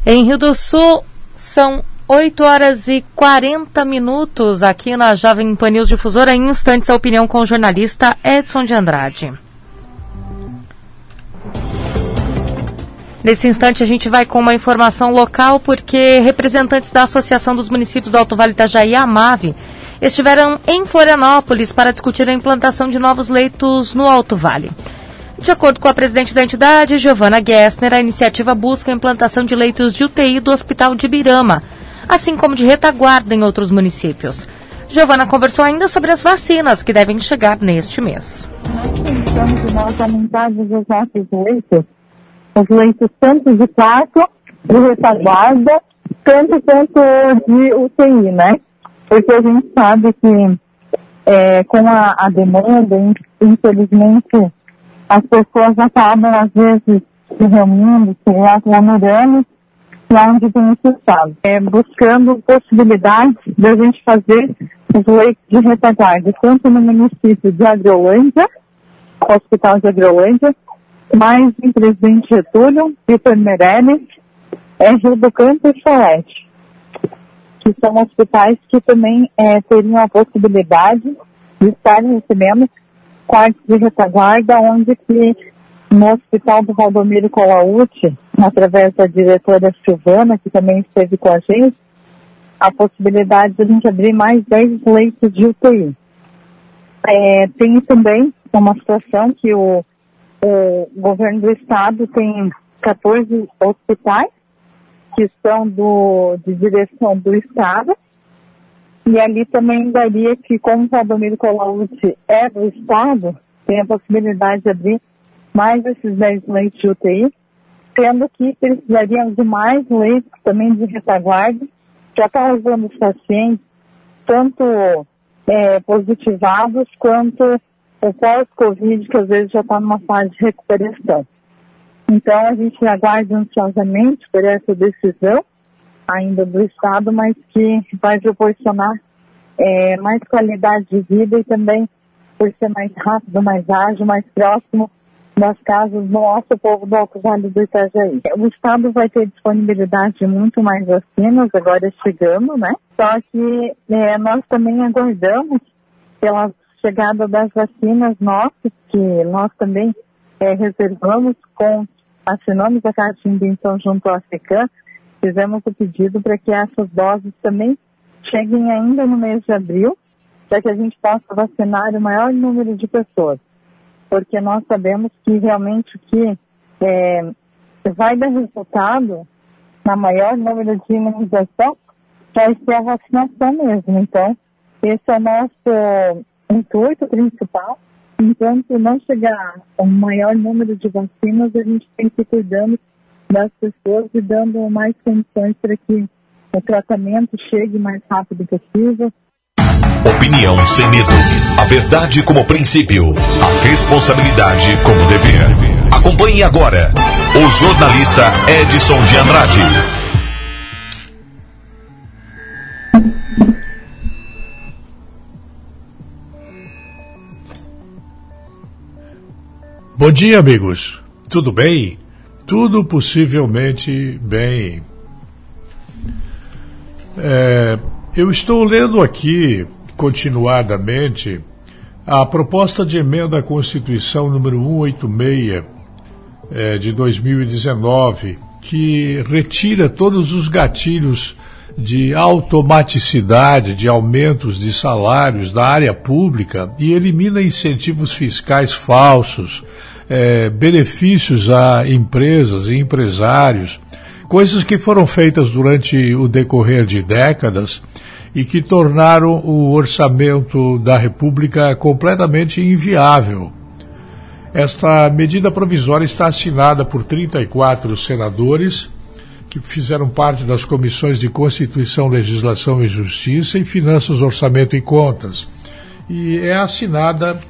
Em Rio do Sul, são 8 horas e 40 minutos aqui na Jovem Pan News Difusora. Em instantes, a opinião com o jornalista Edson de Andrade. Nesse instante, a gente vai com uma informação local, porque representantes da Associação dos Municípios do Alto Vale Itajaí, a AMAVE, estiveram em Florianópolis para discutir a implantação de novos leitos no Alto Vale. De acordo com a presidente da entidade, Giovana Gessner, a iniciativa busca a implantação de leitos de UTI do Hospital de Birama, assim como de retaguarda em outros municípios. Giovana conversou ainda sobre as vacinas que devem chegar neste mês. Nós pensamos nós aumentarmos os nossos leitos, os leitos tanto de quarto, de retaguarda, tanto quanto de UTI, né? Porque a gente sabe que é, com a, a demanda, infelizmente, as pessoas acabam, às vezes, se reunindo, se aglomerando, lá onde necessário. É, buscando possibilidades de a gente fazer os leitos de retaguarda, tanto no município de Agrolândia, Hospital de Agrolândia, mais em Presidente Getúlio, Vitor Meirelles, é, Rio do Canto e Solete, que são hospitais que também é, teriam a possibilidade de estar recebendo quartos de retaguarda, onde que no Hospital do Valdomiro Colaute, através da diretora Silvana, que também esteve com a gente, a possibilidade de a gente abrir mais 10 leitos de UTI. É, tem também uma situação que o, o governo do estado tem 14 hospitais que são do, de direção do estado e ali também daria que, como o Valdomiro Colaute é do estado, tem a possibilidade de abrir mais esses 10 leitos de UTI, sendo que precisariam de mais leitos também de retaguarda, já está levando os pacientes, tanto é, positivados quanto o pós-Covid, que às vezes já está numa fase de recuperação. Então, a gente aguarda ansiosamente por essa decisão ainda do Estado, mas que vai proporcionar é, mais qualidade de vida e também por ser mais rápido, mais ágil, mais próximo das casas do nosso povo do Alto Vale do Itajaí. O Estado vai ter disponibilidade de muito mais vacinas, agora chegando, né? Só que é, nós também aguardamos pela chegada das vacinas nossas, que nós também é, reservamos com, assinamos a carta de intenção junto à African, fizemos o pedido para que essas doses também cheguem ainda no mês de abril, para que a gente possa vacinar o maior número de pessoas porque nós sabemos que realmente o que é, vai dar resultado na maior número de imunização vai ser a vacinação mesmo. Então, esse é o nosso intuito principal. Enquanto não chegar um maior número de vacinas, a gente tem que ir cuidando das pessoas e dando mais condições para que o tratamento chegue mais rápido possível, Opinião sem medo. A verdade como princípio. A responsabilidade como dever. Acompanhe agora o jornalista Edson de Andrade. Bom dia, amigos. Tudo bem? Tudo possivelmente bem. É, eu estou lendo aqui continuadamente a proposta de emenda à Constituição número 186 é, de 2019, que retira todos os gatilhos de automaticidade de aumentos de salários da área pública e elimina incentivos fiscais falsos, é, benefícios a empresas e empresários, coisas que foram feitas durante o decorrer de décadas e que tornaram o orçamento da República completamente inviável. Esta medida provisória está assinada por 34 senadores que fizeram parte das comissões de Constituição, Legislação e Justiça e Finanças, Orçamento e Contas. E é assinada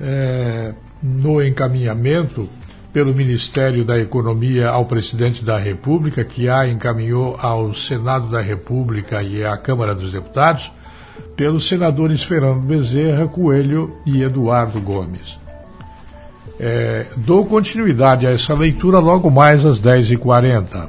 é, no encaminhamento pelo Ministério da Economia ao Presidente da República, que a encaminhou ao Senado da República e à Câmara dos Deputados, pelos senadores Fernando Bezerra, Coelho e Eduardo Gomes. É, dou continuidade a essa leitura logo mais às 10h40.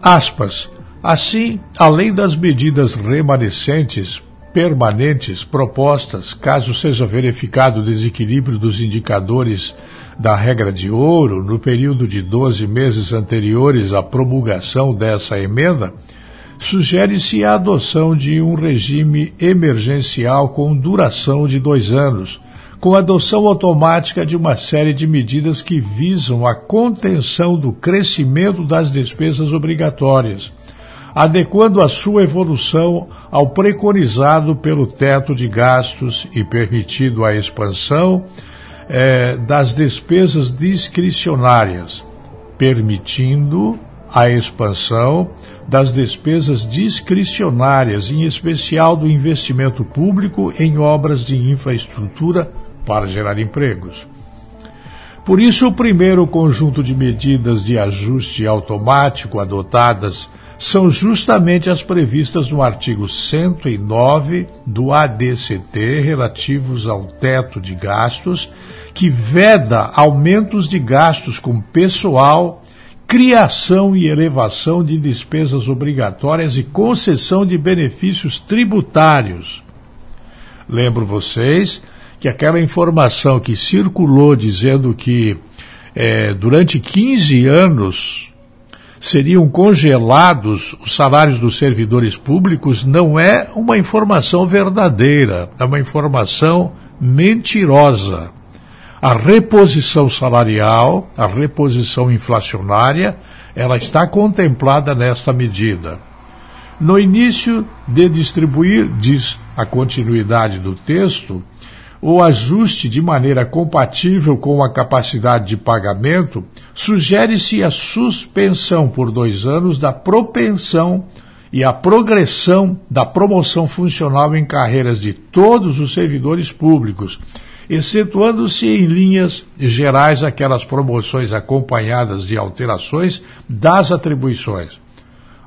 Aspas. Assim, além das medidas remanescentes permanentes propostas, caso seja verificado o desequilíbrio dos indicadores da regra de ouro no período de 12 meses anteriores à promulgação dessa emenda, sugere-se a adoção de um regime emergencial com duração de dois anos, com adoção automática de uma série de medidas que visam a contenção do crescimento das despesas obrigatórias adequando a sua evolução ao preconizado pelo teto de gastos e permitindo a expansão eh, das despesas discricionárias, permitindo a expansão das despesas discricionárias, em especial do investimento público em obras de infraestrutura para gerar empregos. Por isso, o primeiro conjunto de medidas de ajuste automático adotadas são justamente as previstas no artigo 109 do ADCT, relativos ao teto de gastos, que veda aumentos de gastos com pessoal, criação e elevação de despesas obrigatórias e concessão de benefícios tributários. Lembro vocês que aquela informação que circulou dizendo que é, durante 15 anos seriam congelados os salários dos servidores públicos não é uma informação verdadeira, é uma informação mentirosa. A reposição salarial, a reposição inflacionária, ela está contemplada nesta medida. No início de distribuir, diz a continuidade do texto, o ajuste de maneira compatível com a capacidade de pagamento, sugere-se a suspensão por dois anos da propensão e a progressão da promoção funcional em carreiras de todos os servidores públicos, excetuando-se em linhas gerais aquelas promoções acompanhadas de alterações das atribuições.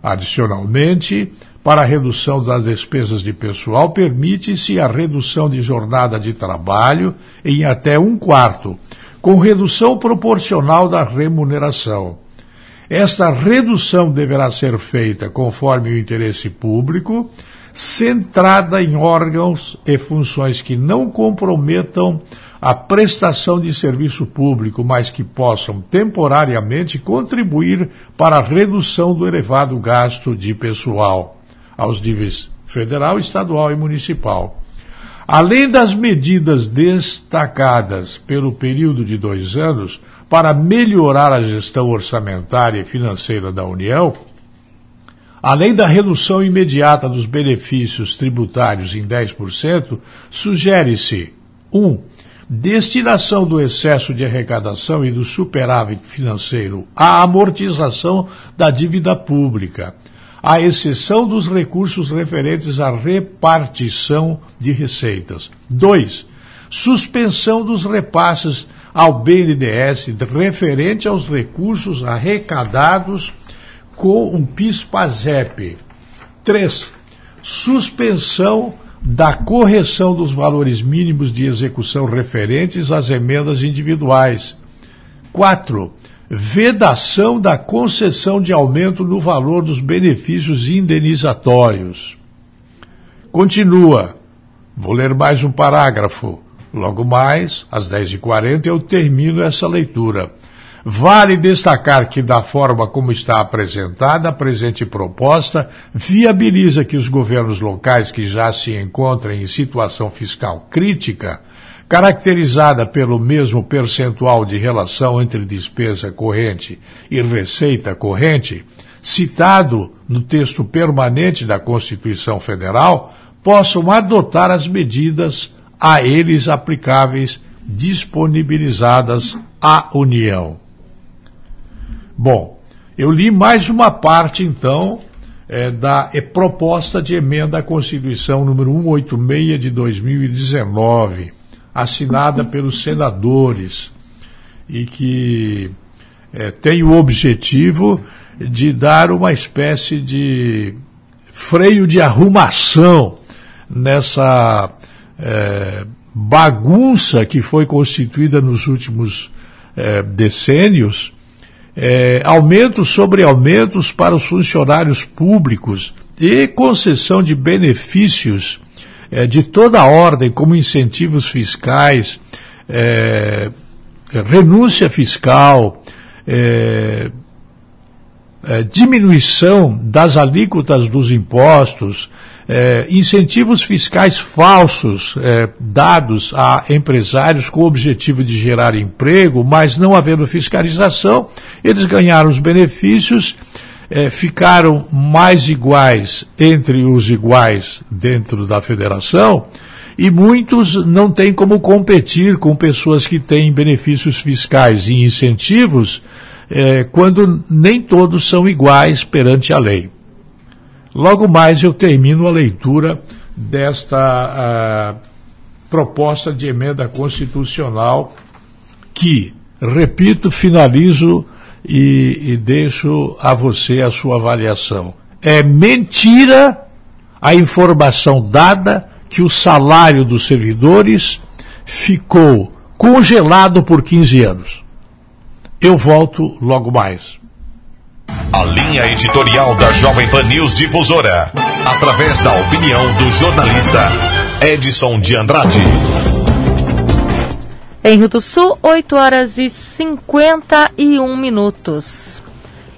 Adicionalmente, para a redução das despesas de pessoal, permite-se a redução de jornada de trabalho em até um quarto, com redução proporcional da remuneração. Esta redução deverá ser feita conforme o interesse público, centrada em órgãos e funções que não comprometam a prestação de serviço público, mas que possam temporariamente contribuir para a redução do elevado gasto de pessoal aos níveis federal, estadual e municipal. Além das medidas destacadas pelo período de dois anos para melhorar a gestão orçamentária e financeira da União, além da redução imediata dos benefícios tributários em 10%, sugere-se 1. Um, destinação do excesso de arrecadação e do superávit financeiro à amortização da dívida pública à exceção dos recursos referentes à repartição de receitas. 2. Suspensão dos repasses ao BNDES referente aos recursos arrecadados com o PIS-PASEP. 3. Suspensão da correção dos valores mínimos de execução referentes às emendas individuais. 4 vedação da concessão de aumento no valor dos benefícios indenizatórios. Continua. Vou ler mais um parágrafo. Logo mais, às 10h40, eu termino essa leitura. Vale destacar que, da forma como está apresentada, a presente proposta viabiliza que os governos locais que já se encontram em situação fiscal crítica caracterizada pelo mesmo percentual de relação entre despesa corrente e receita corrente, citado no texto permanente da Constituição Federal, possam adotar as medidas a eles aplicáveis disponibilizadas à União. Bom, eu li mais uma parte, então, é, da é, proposta de emenda à Constituição número 186 de 2019 assinada pelos senadores e que é, tem o objetivo de dar uma espécie de freio de arrumação nessa é, bagunça que foi constituída nos últimos é, decênios, é, aumentos sobre aumentos para os funcionários públicos e concessão de benefícios é, de toda a ordem, como incentivos fiscais, é, renúncia fiscal, é, é diminuição das alíquotas dos impostos, é, incentivos fiscais falsos é, dados a empresários com o objetivo de gerar emprego, mas não havendo fiscalização, eles ganharam os benefícios é, ficaram mais iguais entre os iguais dentro da federação e muitos não têm como competir com pessoas que têm benefícios fiscais e incentivos é, quando nem todos são iguais perante a lei. Logo mais eu termino a leitura desta proposta de emenda constitucional que, repito, finalizo e, e deixo a você a sua avaliação. É mentira a informação dada que o salário dos servidores ficou congelado por 15 anos. Eu volto logo mais. A linha editorial da Jovem Pan News Difusora, através da opinião do jornalista Edson de Andrade. Em Rio do Sul, 8 horas e 51 minutos.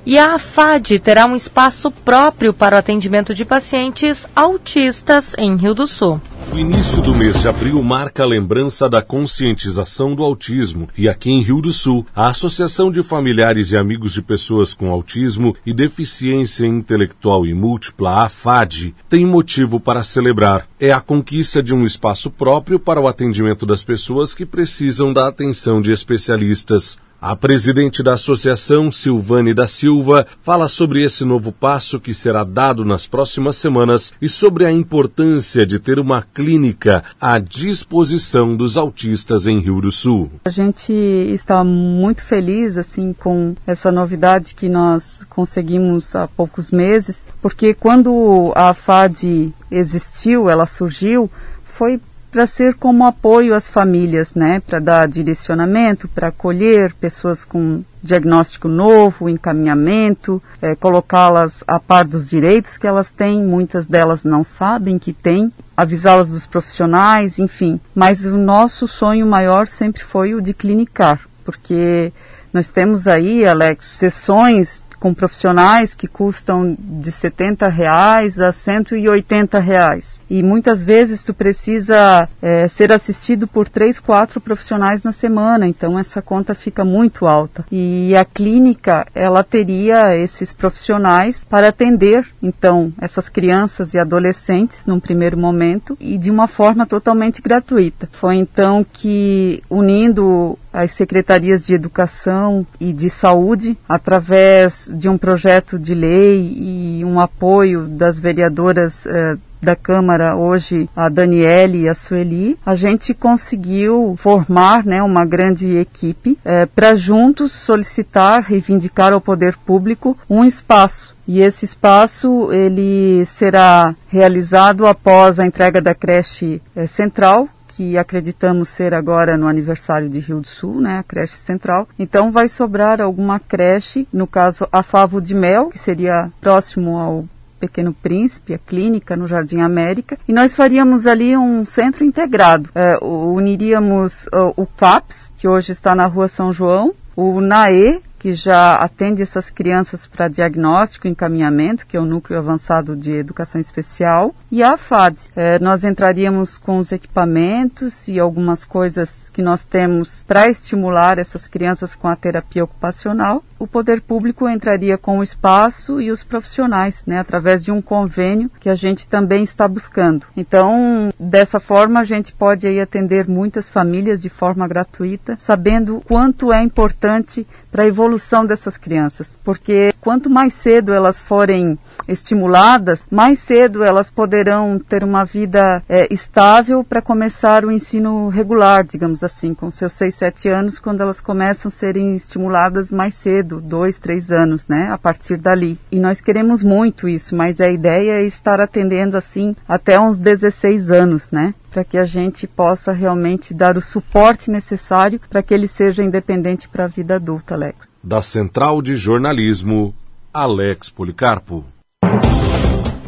E a AFAD terá um espaço próprio para o atendimento de pacientes autistas em Rio do Sul. O início do mês de abril marca a lembrança da conscientização do autismo e aqui em Rio do Sul, a Associação de Familiares e Amigos de Pessoas com Autismo e Deficiência Intelectual e Múltipla, AFAD, tem motivo para celebrar. É a conquista de um espaço próprio para o atendimento das pessoas que precisam da atenção de especialistas. A presidente da associação, Silvane da Silva, fala sobre esse novo passo que será dado nas próximas semanas e sobre a importância de ter uma clínica à disposição dos autistas em Rio do Sul. A gente está muito feliz assim com essa novidade que nós conseguimos há poucos meses, porque quando a FAD existiu, ela surgiu, foi para ser como apoio às famílias, né, para dar direcionamento, para acolher pessoas com diagnóstico novo, encaminhamento, é, colocá-las a par dos direitos que elas têm, muitas delas não sabem que têm, avisá-las dos profissionais, enfim. Mas o nosso sonho maior sempre foi o de clinicar, porque nós temos aí, Alex, sessões com profissionais que custam de 70 reais a 180 reais. E muitas vezes tu precisa é, ser assistido por três, quatro profissionais na semana, então essa conta fica muito alta. E a clínica, ela teria esses profissionais para atender, então, essas crianças e adolescentes num primeiro momento e de uma forma totalmente gratuita. Foi então que, unindo as secretarias de educação e de saúde, através de um projeto de lei e um apoio das vereadoras eh, da Câmara hoje, a Daniele e a Sueli, a gente conseguiu formar né, uma grande equipe eh, para juntos solicitar, reivindicar ao poder público um espaço. E esse espaço ele será realizado após a entrega da creche eh, central, que acreditamos ser agora no aniversário de Rio do Sul, né, a creche central. Então vai sobrar alguma creche, no caso a Favo de Mel, que seria próximo ao Pequeno Príncipe, a clínica no Jardim América, e nós faríamos ali um centro integrado. É, uniríamos uh, o CAPS, que hoje está na Rua São João, o NAE, que já atende essas crianças para diagnóstico e encaminhamento, que é o Núcleo Avançado de Educação Especial, e a FAD. É, nós entraríamos com os equipamentos e algumas coisas que nós temos para estimular essas crianças com a terapia ocupacional. O poder público entraria com o espaço e os profissionais, né, através de um convênio que a gente também está buscando. Então, dessa forma, a gente pode aí atender muitas famílias de forma gratuita, sabendo quanto é importante para a evolução dessas crianças, porque quanto mais cedo elas forem estimuladas, mais cedo elas poderão ter uma vida é, estável para começar o ensino regular, digamos assim, com seus 6, 7 anos, quando elas começam a serem estimuladas mais cedo, 2, 3 anos, né, a partir dali. E nós queremos muito isso, mas a ideia é estar atendendo assim até uns 16 anos, né? para que a gente possa realmente dar o suporte necessário para que ele seja independente para a vida adulta, Alex. Da Central de Jornalismo, Alex Policarpo.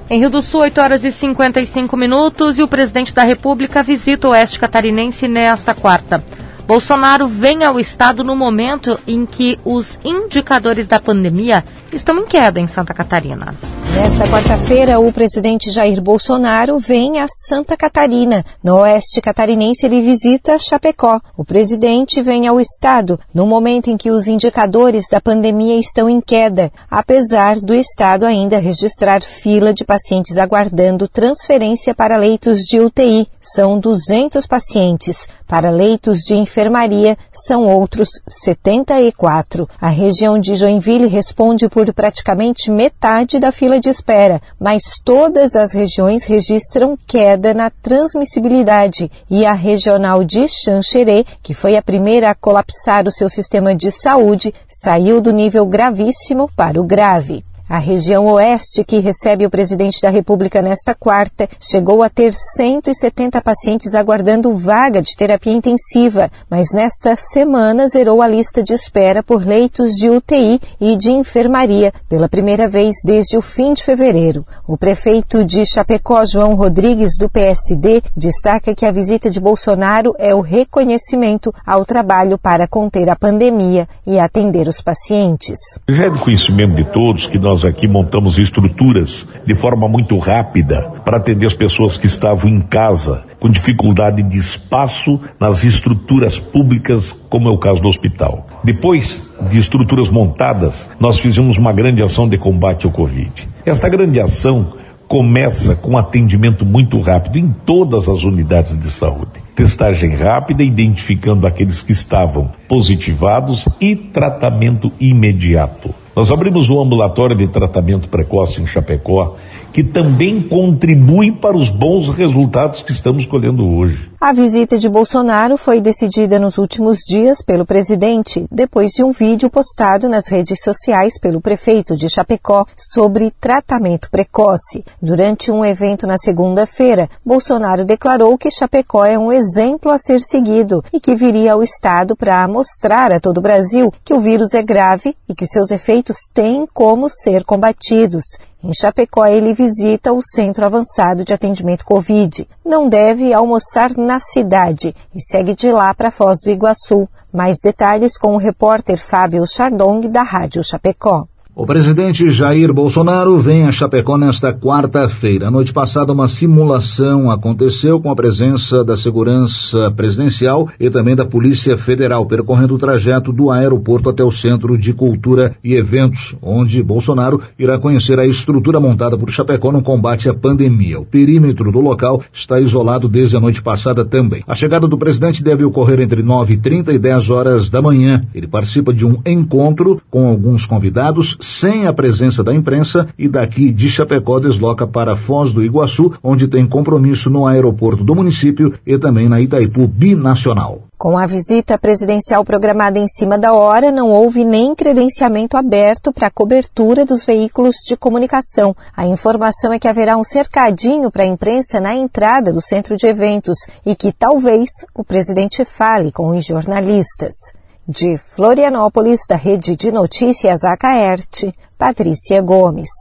Em Rio do Sul, 8 horas e 55 minutos, e o presidente da República visita o oeste catarinense nesta quarta. Bolsonaro vem ao estado no momento em que os indicadores da pandemia estão em queda em Santa Catarina. Nesta quarta-feira, o presidente Jair Bolsonaro vem a Santa Catarina. No oeste catarinense, ele visita Chapecó. O presidente vem ao estado no momento em que os indicadores da pandemia estão em queda, apesar do estado ainda registrar fila de pacientes aguardando transferência para leitos de UTI. São 200 pacientes. Para leitos de enfermaria, são outros 74. A região de Joinville responde por praticamente metade da fila de espera, mas todas as regiões registram queda na transmissibilidade e a regional de Xanxerê, que foi a primeira a colapsar o seu sistema de saúde, saiu do nível gravíssimo para o grave. A região oeste, que recebe o presidente da República nesta quarta, chegou a ter 170 pacientes aguardando vaga de terapia intensiva, mas nesta semana zerou a lista de espera por leitos de UTI e de enfermaria pela primeira vez desde o fim de fevereiro. O prefeito de Chapecó, João Rodrigues, do PSD, destaca que a visita de Bolsonaro é o reconhecimento ao trabalho para conter a pandemia e atender os pacientes. Já é do conhecimento de todos que nós aqui montamos estruturas de forma muito rápida para atender as pessoas que estavam em casa com dificuldade de espaço nas estruturas públicas, como é o caso do hospital. Depois de estruturas montadas, nós fizemos uma grande ação de combate ao Covid. Esta grande ação começa com atendimento muito rápido em todas as unidades de saúde. Testagem rápida, identificando aqueles que estavam positivados e tratamento imediato. Nós abrimos o ambulatório de tratamento precoce em Chapecó, que também contribui para os bons resultados que estamos colhendo hoje. A visita de Bolsonaro foi decidida nos últimos dias pelo presidente, depois de um vídeo postado nas redes sociais pelo prefeito de Chapecó sobre tratamento precoce. Durante um evento na segunda-feira, Bolsonaro declarou que Chapecó é um exemplo a ser seguido e que viria ao estado para mostrar a todo o Brasil que o vírus é grave e que seus efeitos têm como ser combatidos. Em Chapecó, ele visita o Centro Avançado de Atendimento Covid. Não deve almoçar na cidade e segue de lá para Foz do Iguaçu. Mais detalhes com o repórter Fábio Chardong, da Rádio Chapecó. O presidente Jair Bolsonaro vem a Chapecó nesta quarta-feira. noite passada, uma simulação aconteceu com a presença da segurança presidencial e também da Polícia Federal, percorrendo o trajeto do aeroporto até o Centro de Cultura e Eventos, onde Bolsonaro irá conhecer a estrutura montada por Chapecó no combate à pandemia. O perímetro do local está isolado desde a noite passada também. A chegada do presidente deve ocorrer entre 9h30 e 10 horas da manhã. Ele participa de um encontro com alguns convidados sem a presença da imprensa e daqui de Chapecó desloca para Foz do Iguaçu, onde tem compromisso no aeroporto do município e também na Itaipu Binacional. Com a visita presidencial programada em cima da hora, não houve nem credenciamento aberto para a cobertura dos veículos de comunicação. A informação é que haverá um cercadinho para a imprensa na entrada do centro de eventos e que talvez o presidente fale com os jornalistas. De Florianópolis, da Rede de Notícias Acaerte, Patrícia Gomes.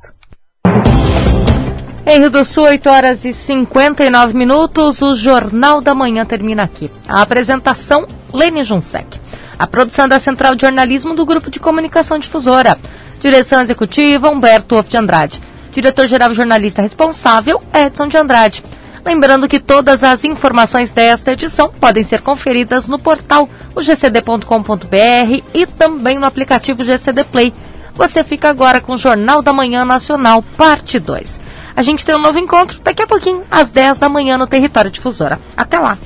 Em Rio do Sul, 8 horas e 59 minutos, o Jornal da Manhã termina aqui. A apresentação, Lene Junsec. A produção da Central de Jornalismo do Grupo de Comunicação Difusora. Direção Executiva, Humberto Wolff de Andrade. Diretor-Geral Jornalista Responsável, Edson de Andrade. Lembrando que todas as informações desta edição podem ser conferidas no portal gcd.com.br e também no aplicativo GCD Play. Você fica agora com o Jornal da Manhã Nacional, parte 2. A gente tem um novo encontro daqui a pouquinho, às 10 da manhã, no Território Difusora. Até lá!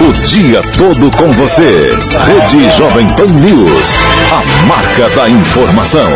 O dia todo com você. Rede Jovem Pan News. A marca da informação.